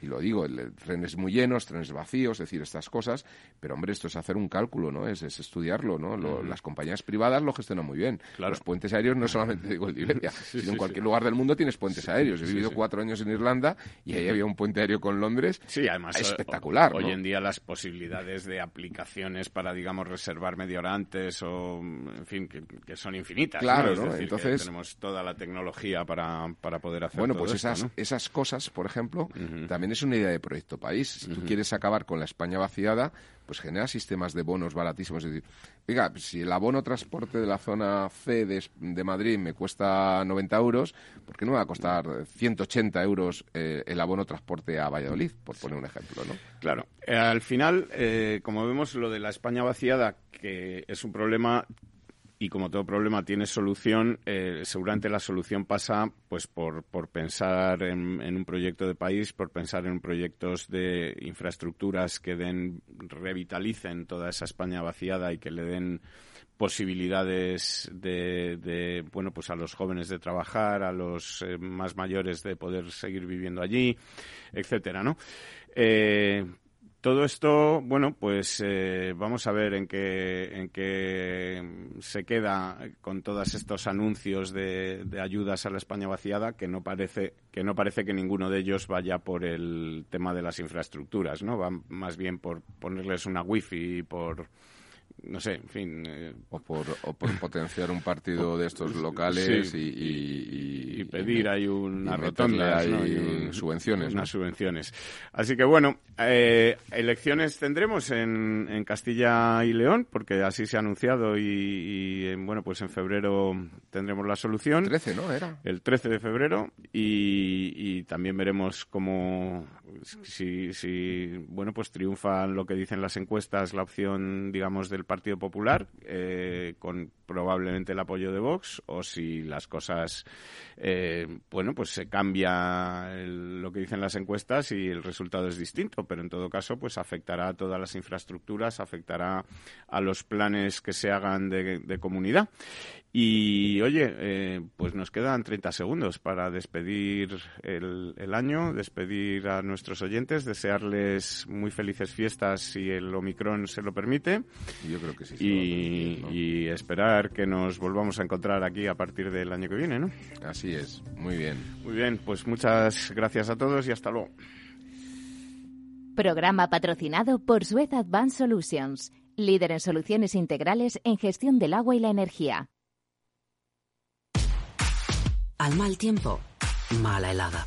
y lo digo, el, trenes muy llenos, trenes vacíos, es decir, estas cosas, pero hombre, esto es hacer un cálculo, ¿no? Es, estudiarlo, ¿no? Las compañías privadas lo gestionan muy bien. Los puentes aéreos no solamente digo el de Iberia, sino en cualquier lugar del mundo tienes puentes aéreos. He vivido cuatro años en Irlanda y ahí había un puente aéreo con Londres. Sí, además espectacular. Hoy en día las posibilidades de aplicaciones para, digamos, reservar medio hora antes o, en fin, que, son infinitas. Claro, ¿no? Entonces tenemos toda la tecnología para, para poder hacer bueno, pues esas, esas cosas, por ejemplo, también es una idea de proyecto país. Si tú quieres acabar con la España vaciada, pues genera sistemas de bonos baratísimos. Es decir, oiga, si el abono transporte de la zona C de, Madrid me cuesta 90 euros, ¿por qué no me va a costar 180 euros eh, el abono transporte a Valladolid? Por poner un ejemplo, ¿no? Claro. Eh, al final, eh, como vemos, lo de la España vaciada, que es un problema y como todo problema tiene solución, eh, seguramente la solución pasa pues por, por pensar en, un proyecto de país, por pensar en proyectos de infraestructuras que den, revitalicen toda esa España vaciada y que le den posibilidades de, bueno pues a los jóvenes de trabajar a los eh, más mayores de poder seguir viviendo allí etcétera no eh, todo esto, bueno, pues eh, vamos a ver en qué, en qué se queda con todos estos anuncios de, ayudas a la España vaciada, que no parece que no parece que ninguno de ellos vaya por el tema de las infraestructuras, ¿no? Va más bien por ponerles una wifi y por no sé, en fin. Eh, o, por, o por potenciar un partido de estos locales y, pedir ahí una rotonda y subvenciones. Unas subvenciones. Así que bueno, eh, elecciones tendremos en, en, Castilla y León, porque así se ha anunciado y, bueno, pues en febrero tendremos la solución. El 13, ¿no? Era. El 13 de febrero y, también veremos cómo, si, si, bueno, pues triunfan lo que dicen las encuestas, la opción, digamos, del Partido Popular, eh, con probablemente el apoyo de Vox, o si las cosas, eh, bueno, pues se cambia lo que dicen las encuestas y el resultado es distinto, pero en todo caso, pues afectará a todas las infraestructuras, afectará a los planes que se hagan de comunidad. Y oye, eh, pues nos quedan 30 segundos para despedir el, año, despedir a nuestros oyentes, desearles muy felices fiestas si el Omicron se lo permite. Creo que sí. Y, esperar que nos volvamos a encontrar aquí a partir del año que viene, ¿no? Así es, muy bien. Muy bien, pues muchas gracias a todos y hasta luego. Programa patrocinado por Suez Advanced Solutions, líder en soluciones integrales en gestión del agua y la energía. Al mal tiempo, mala helada.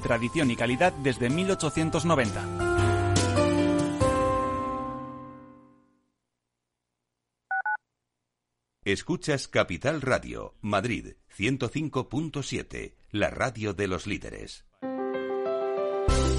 tradición y calidad desde 1890. Escuchas Capital Radio, Madrid 105.7, la radio de los líderes.